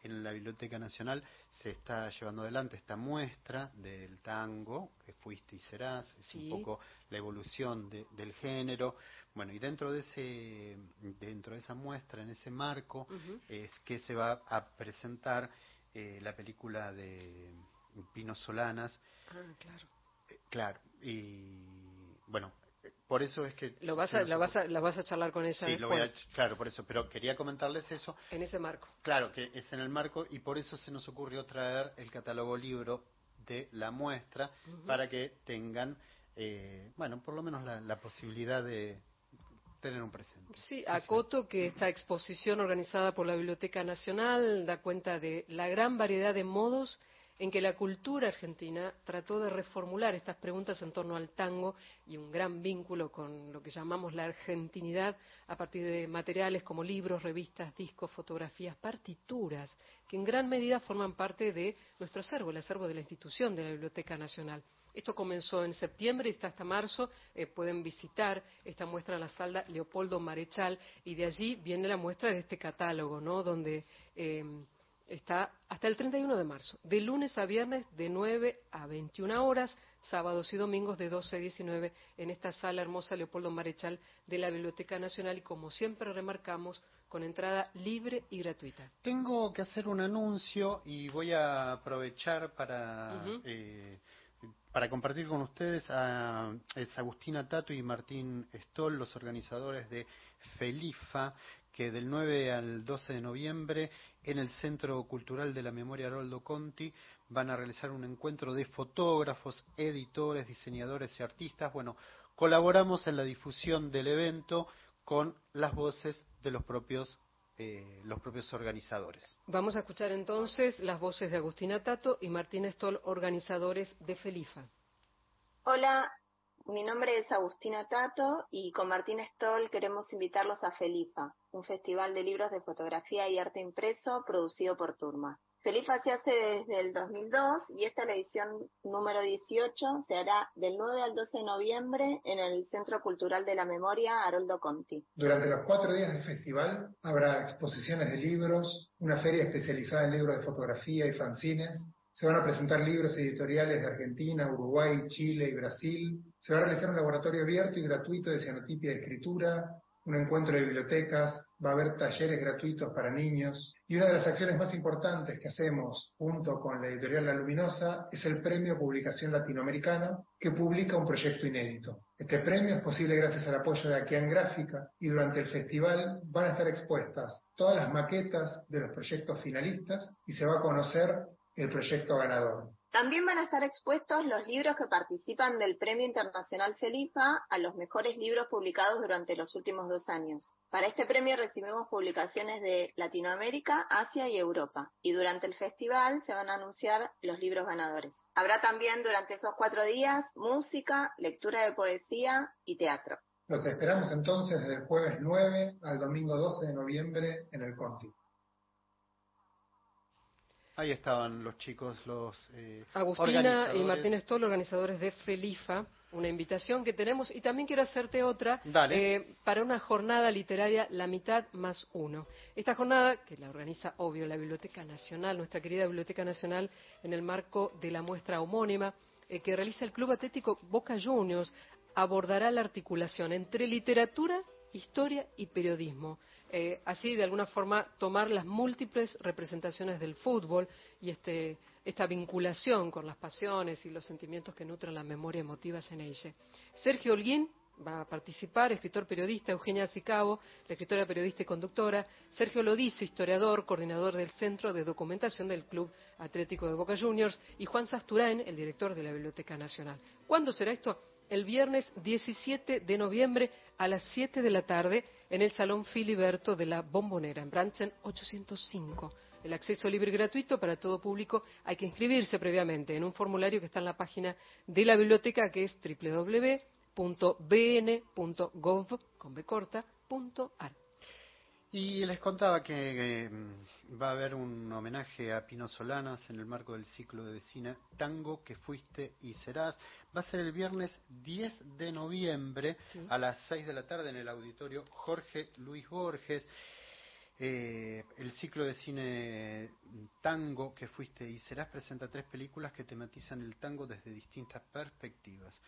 en la Biblioteca Nacional se está llevando adelante esta muestra del tango, que fuiste y serás, es Sí. un poco la evolución de- del género. Bueno, y dentro de ese dentro de esa muestra, en ese marco, es que se va a presentar eh, la película de Pino Solanas, Ah, claro. eh, Claro, y bueno, por eso es que... Lo vas a, la, vas a, la vas a charlar con ella Sí, lo voy a- claro, por eso, pero quería comentarles eso. en ese marco. Claro, que es en el marco y por eso se nos ocurrió traer el catálogo libro de la muestra para que tengan, eh, bueno, por lo menos la, la posibilidad de tener un presente. Sí, acoto que esta exposición organizada por la Biblioteca Nacional da cuenta de la gran variedad de modos en que la cultura argentina trató de reformular estas preguntas en torno al tango y un gran vínculo con lo que llamamos la argentinidad a partir de materiales como libros, revistas, discos, fotografías, partituras, que en gran medida forman parte de nuestro acervo, el acervo de la institución de la Biblioteca Nacional. Esto comenzó en septiembre y está hasta marzo. Eh, pueden visitar esta muestra en la sala Leopoldo Marechal y de allí viene la muestra de este catálogo, ¿no? Donde eh, está hasta el 31 de marzo, de lunes a viernes de 9 a 21 horas, sábados y domingos de 12 a 19 en esta sala hermosa Leopoldo Marechal de la Biblioteca Nacional y como siempre remarcamos con entrada libre y gratuita. Tengo que hacer un anuncio y voy a aprovechar para eh, para compartir con ustedes a es Agustina Tato y Martín Stoll, los organizadores de Felifa, que del 9 al 12 de noviembre en el Centro Cultural de la Memoria Haroldo Conti van a realizar un encuentro de fotógrafos, editores, diseñadores y artistas. Bueno, colaboramos en la difusión del evento con las voces de los propios eh, los propios organizadores. Vamos a escuchar entonces las voces de Agustina Tato y Martín Stoll, organizadores de Felifa. Hola, mi nombre es Agustina Tato y con Martín Stoll queremos invitarlos a Felifa, un festival de libros de fotografía y arte impreso producido por Turma. Felifa se hace desde el 2002 y esta es la edición número 18 se hará del 9 al 12 de noviembre en el Centro Cultural de la Memoria Haroldo Conti. Durante los cuatro días del festival habrá exposiciones de libros, una feria especializada en libros de fotografía y fanzines, se van a presentar libros editoriales de Argentina, Uruguay, Chile y Brasil, se va a realizar un laboratorio abierto y gratuito de cianotipia y escritura, un encuentro de bibliotecas, va a haber talleres gratuitos para niños y una de las acciones más importantes que hacemos junto con la editorial La Luminosa es el Premio Publicación Latinoamericana que publica un proyecto inédito. Este premio es posible gracias al apoyo de Aquian Gráfica y durante el festival van a estar expuestas todas las maquetas de los proyectos finalistas y se va a conocer el proyecto ganador. También van a estar expuestos los libros que participan del Premio Internacional Felifa a los mejores libros publicados durante los últimos dos años. Para este premio recibimos publicaciones de Latinoamérica, Asia y Europa. Y durante el festival se van a anunciar los libros ganadores. Habrá también durante esos cuatro días música, lectura de poesía y teatro. Los esperamos entonces desde el jueves 9 al domingo 12 de noviembre en el Conti. Ahí estaban los chicos, los eh, Agustina y organizadores. Martín Stoll, organizadores de Felifa, una invitación que tenemos y también quiero hacerte otra Dale. eh, para una jornada literaria La mitad más uno. Esta jornada, que la organiza, obvio, la Biblioteca Nacional, nuestra querida Biblioteca Nacional, en el marco de la muestra homónima eh, que realiza el Club Atlético Boca Juniors, abordará la articulación entre literatura, historia y periodismo. Eh, así, de alguna forma, tomar las múltiples representaciones del fútbol y este, esta vinculación con las pasiones y los sentimientos que nutren la memoria emotiva en ella. Sergio Holguín va a participar, escritor periodista, Eugenia Sicabo, la escritora periodista y conductora, Sergio Lodice, historiador, coordinador del Centro de Documentación del Club Atlético de Boca Juniors, y Juan Sasturain, el director de la Biblioteca Nacional. ¿Cuándo será esto? El viernes 17 de noviembre a las 7 de la tarde en el Salón Filiberto de la Bombonera, en Branchen 805. El acceso libre y gratuito para todo público. Hay que inscribirse previamente en un formulario que está en la página de la biblioteca que es www.bn.gov.ar. Y les contaba que eh, va a haber un homenaje a Pino Solanas en el marco del ciclo de vecina Tango que fuiste y serás. Va a ser el viernes 10 de noviembre Sí. a las 6 de la tarde en el auditorio Jorge Luis Borges. Eh, el ciclo de cine Tango que fuiste y serás presenta tres películas que tematizan el tango desde distintas perspectivas.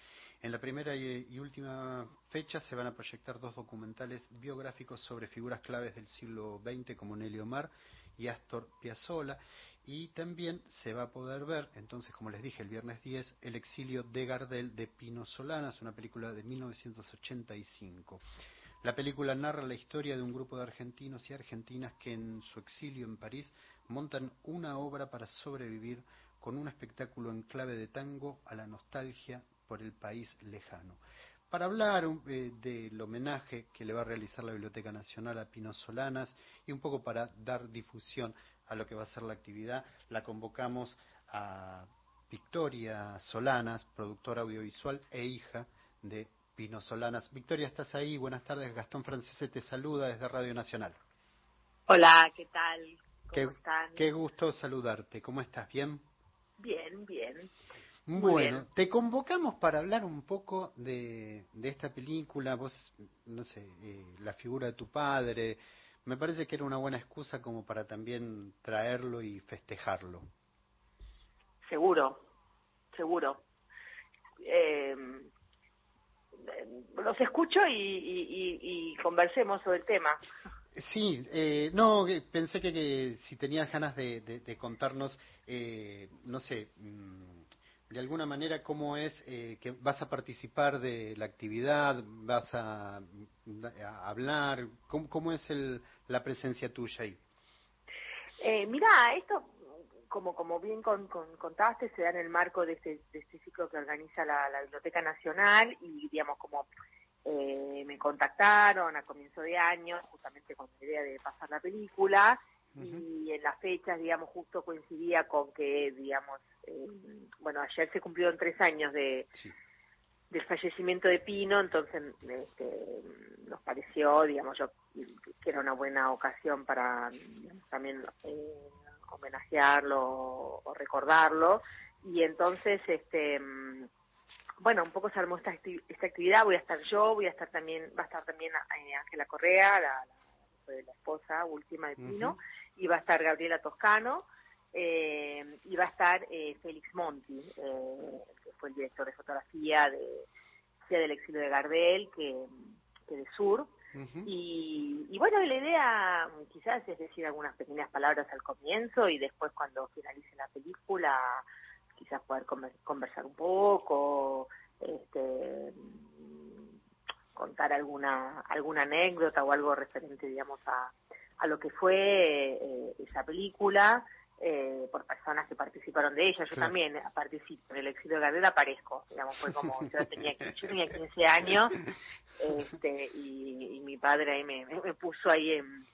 En la primera y, última fecha se van a proyectar dos documentales biográficos sobre figuras claves del siglo XX como Nelly Omar y Astor Piazzolla y también se va a poder ver, entonces como les dije el viernes 10, El exilio de Gardel de Pino Solanas, una película de 1985. La película narra la historia de un grupo de argentinos y argentinas que en su exilio en París montan una obra para sobrevivir con un espectáculo en clave de tango a la nostalgia por el país lejano. Para hablar um, eh, del homenaje que le va a realizar la Biblioteca Nacional a Pino Solanas y un poco para dar difusión a lo que va a ser la actividad, la convocamos a Victoria Solanas, productora audiovisual e hija de Pino Solanas. Victoria, ¿estás ahí? Buenas tardes. Gastón Francese te saluda desde Radio Nacional. Hola, ¿qué tal? ¿Cómo Qué, están? qué gusto saludarte. ¿Cómo estás? ¿Bien? Bien, bien. Muy Bueno, bien. te convocamos para hablar un poco de, de esta película. Vos, no sé, eh, la figura de tu padre. Me parece que era una buena excusa como para también traerlo y festejarlo. Seguro, seguro. Eh, los escucho y, y, y- y conversemos sobre el tema. Sí, eh, no, pensé que, que si tenías ganas de, de- de contarnos, eh, no sé, mm, de alguna manera cómo es eh, que vas a participar de la actividad, vas a, hablar, cómo, cómo es el, la presencia tuya ahí. Eh, mira, esto, como como bien con- con- contaste, se da en el marco de este, de este ciclo que organiza la, la Biblioteca Nacional y, digamos, como eh, me contactaron a comienzo de año, justamente con la idea de pasar la película, y en las fechas, digamos, justo coincidía con que, digamos, eh, bueno, ayer se cumplieron tres años de del fallecimiento de Pino, entonces este, nos pareció, digamos, yo que era una buena ocasión para digamos, también eh, homenajearlo o recordarlo. Y entonces, este bueno, un poco se armó esta, acti- esta actividad, voy a estar yo, voy a estar también, va a estar también eh, Ángela Correa, la, la, la esposa última de Pino. Y va a estar Gabriela Toscano, eh, y va a estar eh, Félix Monti, eh, que fue el director de fotografía de Día del Exilio de Gardel, que, que de Sur, y, y bueno, la idea quizás es decir algunas pequeñas palabras al comienzo y después cuando finalice la película quizás poder conver- conversar un poco, este, contar alguna alguna anécdota o algo referente, digamos, a, a lo que fue eh, esa película eh, por personas que participaron de ella. Yo Claro. también participo en el exilio de Gardel, aparezco, digamos, fue como yo tenía, (laughs) yo tenía 15 años este, y, y mi padre ahí me, me puso ahí en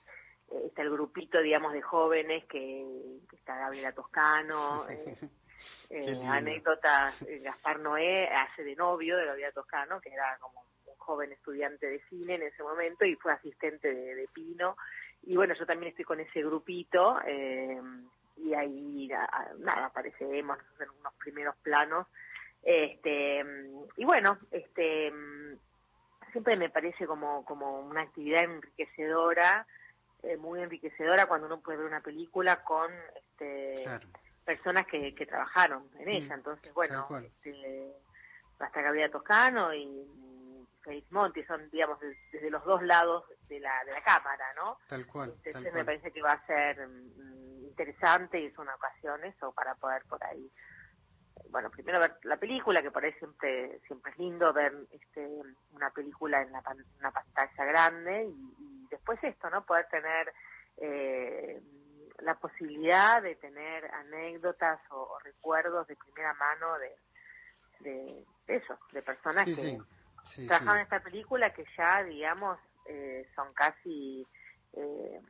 está el grupito digamos de jóvenes que, que está Gabriela Toscano eh, (laughs) eh, anécdotas eh, Gaspar Noé hace de novio de Gabriela Toscano que era como un joven estudiante de cine en ese momento y fue asistente de, de Pino y bueno yo también estoy con ese grupito eh, y ahí nada aparecemos en unos primeros planos este y bueno este siempre me parece como, como una actividad enriquecedora, eh, muy enriquecedora cuando uno puede ver una película con este, personas que, que trabajaron en ella. Entonces, bueno, este, hasta Gabriela Toscano y Félix Monti son, digamos, de- desde los dos lados de la, de la cámara, ¿no? Tal cual, tal Entonces me cual. parece que va a ser mm, interesante y es una ocasión eso para poder por ahí bueno primero ver la película que por ahí siempre siempre es lindo ver este una película en la pan- una pantalla grande y, y después esto no poder tener eh, la posibilidad de tener anécdotas o, o recuerdos de primera mano de de eso de personas Sí, que sí, sí, trabajaron sí. esta película que ya digamos eh, son casi eh,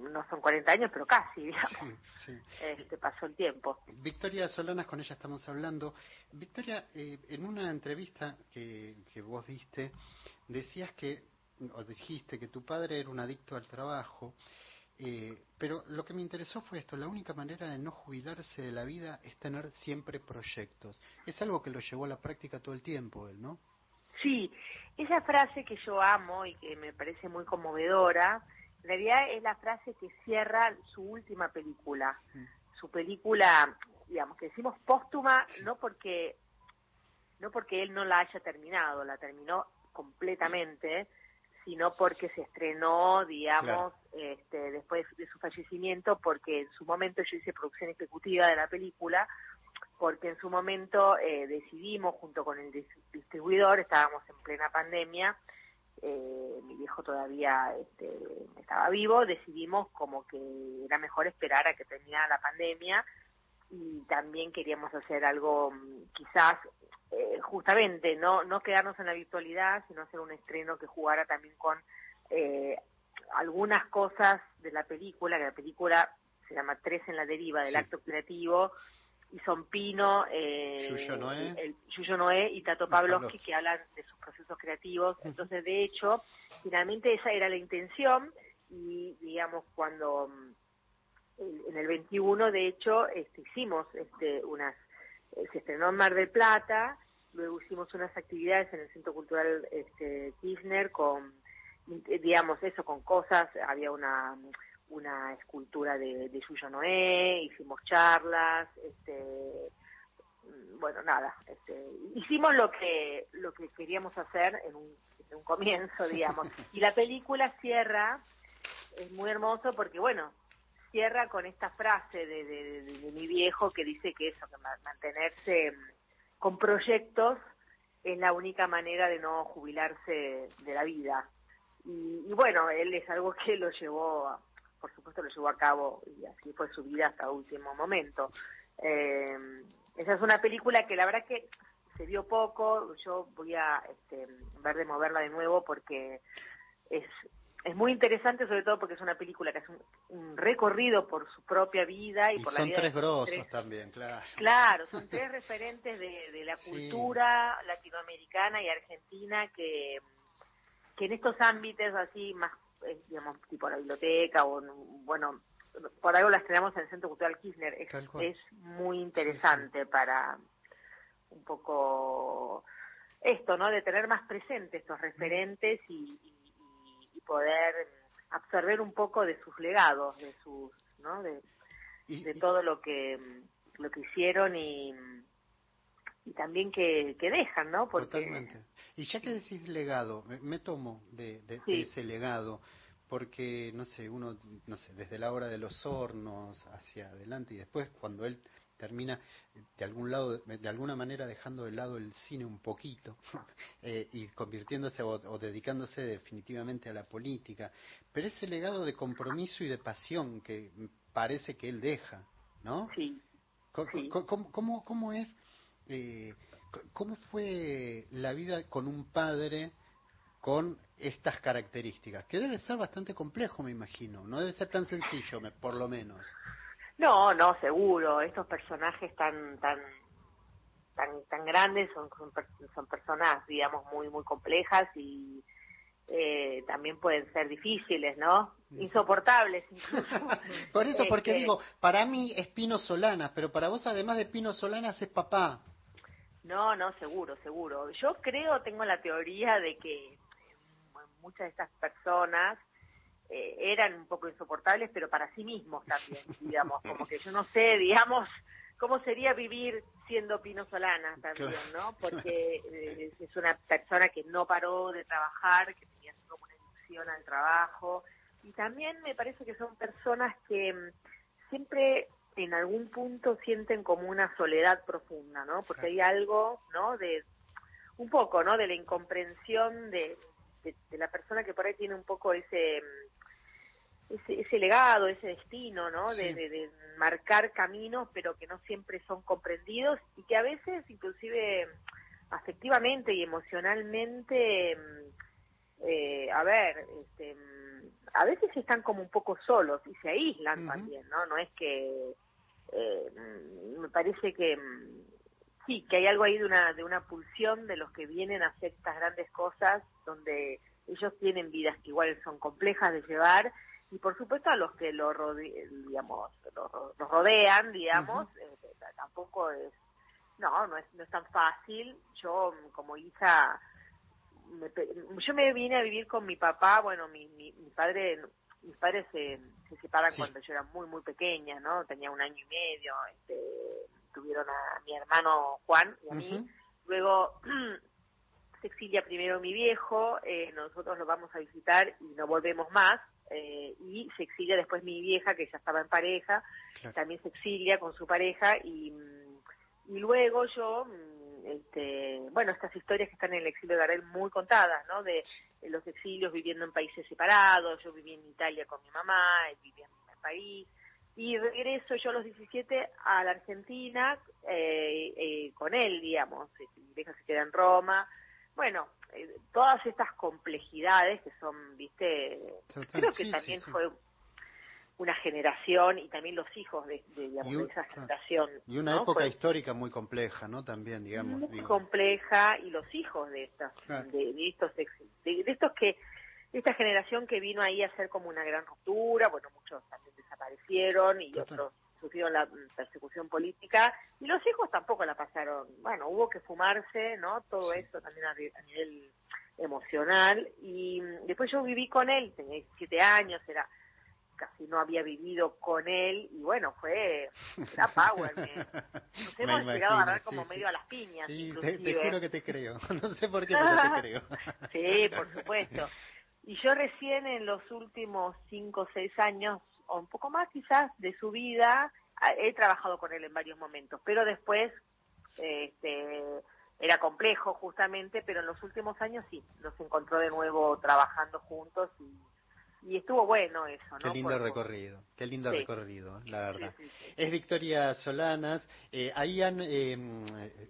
no son 40 años pero casi (laughs) digamos Sí. este pasó el tiempo Victoria Solanas, con ella estamos hablando. Victoria, eh, en una entrevista que, que vos diste, decías que, o dijiste que tu padre era un adicto al trabajo, eh, pero lo que me interesó fue esto, la única manera de no jubilarse de la vida es tener siempre proyectos. Es algo que lo llevó a la práctica todo el tiempo él, ¿no? Sí, esa frase que yo amo y que me parece muy conmovedora, en realidad es la frase que cierra su última película. Su película, digamos, que decimos póstuma, no porque, no porque él no la haya terminado, la terminó completamente, sino porque se estrenó, digamos, este, después de su fallecimiento, porque en su momento yo hice producción ejecutiva de la película, porque en su momento eh, decidimos, junto con el dis- distribuidor, estábamos en plena pandemia, eh, mi viejo todavía este, estaba vivo, decidimos como que era mejor esperar a que terminara la pandemia y también queríamos hacer algo mm, quizás eh, justamente no no quedarnos en la virtualidad sino hacer un estreno que jugara también con eh, algunas cosas de la película que la película se llama Tres en la deriva del Sí. acto creativo son Pino eh, Yuyo Noé. el, Yuyo Noé y Tato Y Pavlovsky que hablan de sus procesos creativos. Entonces de hecho finalmente esa era la intención y digamos cuando mm, en el 21 de hecho este, hicimos este, unas eh, se estrenó en Mar del Plata luego hicimos unas actividades en el Centro Cultural este, Kirchner con digamos eso con cosas había una una escultura de, de Yuyo Noé hicimos charlas este mm, bueno nada este, hicimos lo que lo que queríamos hacer en un, en un comienzo (laughs) digamos. Y la película cierra es muy hermoso porque bueno cierra con esta frase de, de- de- de mi viejo que dice que eso que ma- mantenerse mm, con proyectos es la única manera de no jubilarse de la vida. Y, y bueno él es algo que lo llevó a- por supuesto lo llevó a cabo y así fue su vida hasta último momento eh, esa es una película que la verdad que se vio poco yo voy a este, ver de moverla de nuevo porque es es muy interesante sobre todo porque es una película que es un, un recorrido por su propia vida y, Y por la son vida de tres grosos tres- también, claro. Claro, son (laughs) tres referentes de, de la Sí. cultura latinoamericana y argentina que, que en estos ámbitos así más, digamos, tipo la biblioteca o, bueno, por algo las tenemos en el Centro Cultural Kirchner. Es, es muy interesante para un poco esto, ¿no? De tener más presente estos referentes y, y- y poder absorber un poco de sus legados, de sus, ¿no? De, de todo lo que lo que hicieron y y también que, que dejan, ¿no? Porque Totalmente. Y ya que decís legado, me, me tomo de, de- de Sí. ese legado, porque, no sé, uno, no sé, desde la hora de los hornos hacia adelante y después cuando él termina de algún lado, de alguna manera dejando de lado el cine un poquito (laughs) eh, y convirtiéndose o, o dedicándose definitivamente a la política, pero ese legado de compromiso y de pasión que parece que él deja, ¿no? Sí. Co- ¿Cómo, cómo, cómo es, eh, cómo fue la vida con un padre con estas características? Que debe ser bastante complejo, me imagino. No debe ser tan sencillo, me- por lo menos. No, no, seguro. Estos personajes tan tan tan tan grandes son son, per- son personas, digamos, muy muy complejas y eh, también pueden ser difíciles, ¿no? Insoportables incluso. (laughs) Por eso, porque Este, digo, para mí es Pino Solanas, pero para vos además de Pino Solanas es papá. No, no, seguro, seguro. Yo creo, tengo la teoría de que muchas de estas personas eh, eran un poco insoportables, pero para sí mismos también, (laughs) digamos, como que yo no sé, digamos, cómo sería vivir siendo Pino Solana también, ¿no? (laughs) Porque eh, es una persona que no paró de trabajar, que tenía así como una adicción al trabajo, y también me parece que son personas que mm, siempre en algún punto sienten como una soledad profunda, ¿no? Porque hay algo, ¿no? De un poco, ¿no? De la incomprensión de, de, de la persona que por ahí tiene un poco ese mm, ese, ese legado, ese destino, ¿no? Sí. de, de marcar caminos, pero que no siempre son comprendidos y que a veces, inclusive afectivamente y emocionalmente, mm, eh, a ver, este, mm, a veces están como un poco solos y se aíslan también, ¿no? No es que eh, mm, me parece que mm, sí, que hay algo ahí de una de una pulsión de los que vienen a hacer estas grandes cosas donde ellos tienen vidas que igual son complejas de llevar y por supuesto a los que lo rode- digamos los, los rodean digamos eh, t- tampoco es no no es no es tan fácil. Yo mm, como hija me yo me vine a vivir con mi papá bueno mi mi, mi padre mis padres se, se separan Sí. cuando yo era muy muy pequeña no tenía un año y medio este tuvieron a mi hermano Juan y a mí. Luego (clears throat) se exilia primero mi viejo, eh, nosotros lo vamos a visitar y no volvemos más, eh, y se exilia después mi vieja, que ya estaba en pareja, también se exilia con su pareja, y, mm, y luego yo, mm, este, bueno, estas historias que están en el exilio de Gardel muy contadas, ¿no? De, de los exilios viviendo en países separados, yo viví en Italia con mi mamá, vivía en mi país, y regreso yo a los 17 a la Argentina eh, eh, con él, digamos, mi vieja se queda en Roma, bueno, eh, todas estas complejidades que son, viste, Total, creo que sí, también sí, sí. fue una generación y también los hijos de, de, digamos, Y de un- esa generación. Y una ¿no? época Fue histórica muy compleja, ¿no? También, digamos. muy digo. compleja y los hijos de estas, Claro. de, de estos de, estos que esta generación que vino ahí a hacer como una gran ruptura, bueno, muchos también desaparecieron y Total. otros sufrieron la persecución política y los hijos tampoco la pasaron, bueno, hubo que fumarse, ¿no? Todo eso también a nivel emocional y mm, después yo viví con él, tenía 17 años, era casi no había vivido con él y bueno, fue era (laughs) power, me- nos hemos imagino, llegado a agarrar como sí, medio sí. a las piñas, Sí, te, juro que te creo. (laughs) No sé por qué, pero te (laughs) creo. Sí, por supuesto. Y yo recién en los últimos cinco o seis años, o un poco más quizás, de su vida, a- he trabajado con él en varios momentos, pero después este, era complejo justamente, pero en los últimos años sí, nos encontró de nuevo trabajando juntos y, y estuvo bueno eso, ¿no? Qué lindo Por- recorrido, qué lindo Sí. recorrido, la verdad. Es Victoria Solanas. Eh, ahí han, eh,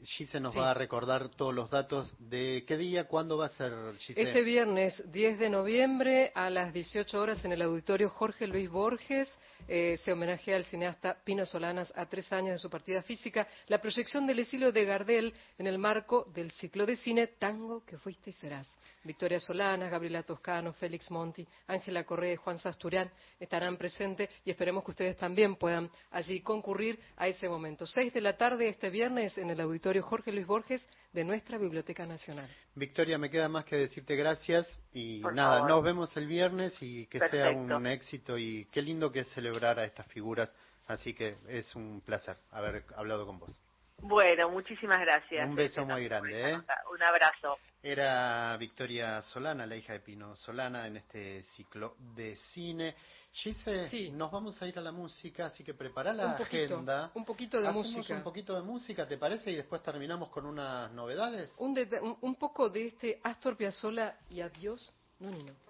Gise nos Sí. va a recordar todos los datos de qué día, cuándo va a ser, Gise. Este viernes 10 de noviembre a las 18 horas en el auditorio Jorge Luis Borges eh, se homenajea al cineasta Pino Solanas a tres años de su partida física, la proyección del exilio de Gardel en el marco del ciclo de cine Tango que fuiste y serás. Victoria Solanas, Gabriela Toscano, Félix Monti, Ángela Correa y Juan Sasturian estarán presentes y esperemos que ustedes también puedan allí concurrir a ese momento. Seis de la tarde este viernes en el auditorio Jorge Luis Borges de nuestra Biblioteca Nacional. Victoria, me queda más que decirte gracias y Por nada, favor. nos vemos el viernes y que sea un éxito y qué lindo que es celebrar a estas figuras, así que es un placer haber hablado con vos. Bueno, muchísimas gracias. Un beso muy grande, ¿eh? Un abrazo. Era Victoria Solana, la hija de Pino Solana, en este ciclo de cine. Gise, nos vamos a ir a la música, así que prepara la Un poquito, agenda. un poquito de Hacemos música. un poquito de música, ¿te parece? Y después terminamos con unas novedades. Un, un- un poco de este Astor Piazzolla y adiós, Nonino. La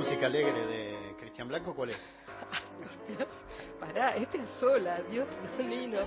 música alegre de Cristian Blanco, ¿cuál es? Dios, pará, este es sola, Dios Nonino.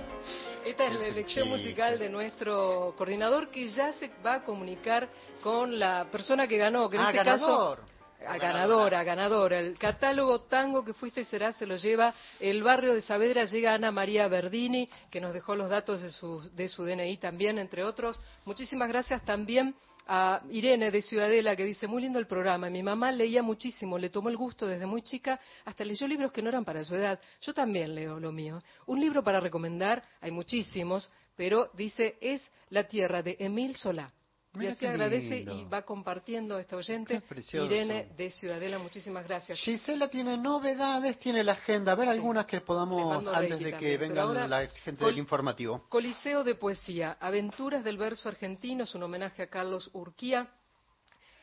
Esta es Es la elección musical de nuestro coordinador que ya se va a comunicar con la persona que ganó, que en Ah, este ganador. caso a ganadora, ganadora. El catálogo tango que fuiste será se lo lleva el barrio de Saavedra. Llega Ana María Verdini, que nos dejó los datos de su, de su DNI también, entre otros. Muchísimas gracias también a Irene de Ciudadela, que dice, muy lindo el programa. Mi mamá leía muchísimo, le tomó el gusto desde muy chica, hasta leyó libros que no eran para su edad. Yo también leo lo mío. Un libro para recomendar, hay muchísimos, pero dice, es La Tierra, de Emil Solá. Y Mira así qué agradece lindo. y va compartiendo esta oyente. Irene de Ciudadela. Muchísimas gracias. Gisela tiene novedades, tiene la agenda. A ver algunas que podamos, antes de que también, pero venga ahora, la gente del informativo. Coliseo de Poesía, Aventuras del Verso Argentino, es un homenaje a Carlos Urquía.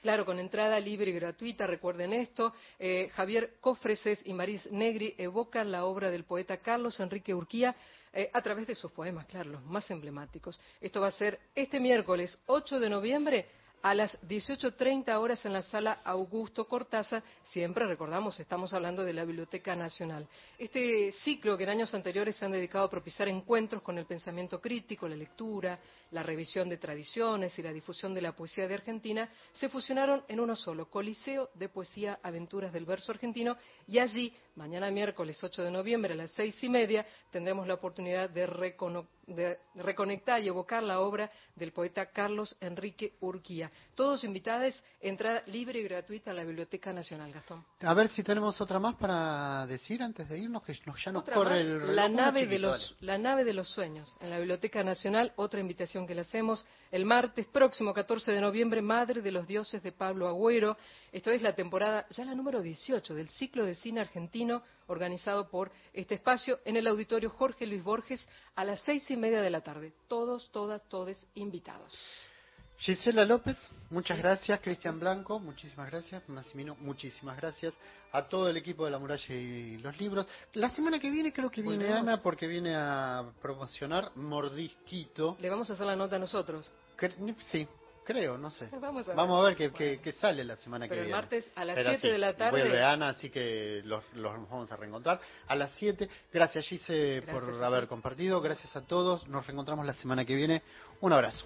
Claro, con entrada libre y gratuita, recuerden esto. Eh, Javier Cofreses y Maris Negri evocan la obra del poeta Carlos Enrique Urquía eh, a través de sus poemas, claro, los más emblemáticos. Esto va a ser este miércoles 8 de noviembre a las 18.30 horas en la sala Augusto Cortázar. Siempre recordamos, estamos hablando de la Biblioteca Nacional. Este ciclo que en años anteriores se han dedicado a propiciar encuentros con el pensamiento crítico, la lectura, la revisión de tradiciones y la difusión de la poesía de Argentina, se fusionaron en uno solo, Coliseo de Poesía Aventuras del Verso Argentino, y allí, mañana miércoles 8 de noviembre a las seis y media, tendremos la oportunidad de, recono- de reconectar y evocar la obra del poeta Carlos Enrique Urquía. Todos invitados, entrada libre y gratuita a la Biblioteca Nacional, Gastón. A ver si tenemos otra más para decir antes de irnos, que nos- ya nos Otra corre más, el reloj. la Una nave de chiquita, los la nave de los sueños en la Biblioteca Nacional otra invitación que le hacemos el martes próximo 14 de noviembre Madre de los Dioses de Pablo Agüero. Esto es la temporada ya la número 18 del ciclo de cine argentino organizado por este espacio en el auditorio Jorge Luis Borges a las seis y media de la tarde. Todos todas todes invitados Gisela López, muchas gracias. Cristian Blanco, muchísimas gracias. Massimino, muchísimas gracias. A todo el equipo de La Muralla y los Libros. La semana que viene creo que viene. Ana porque viene a promocionar Mordisquito. Le vamos a hacer la nota a nosotros. Cre- sí, creo, no sé. Vamos a ver. Vamos a ver qué, sale la semana Pero que el viene. martes a las Pero 7 sí, de la tarde. Vuelve Ana, así que los, los vamos a reencontrar. A las 7. Gracias, Gise, por Gracias haber ti. compartido. Gracias a todos. Nos reencontramos la semana que viene. Un abrazo.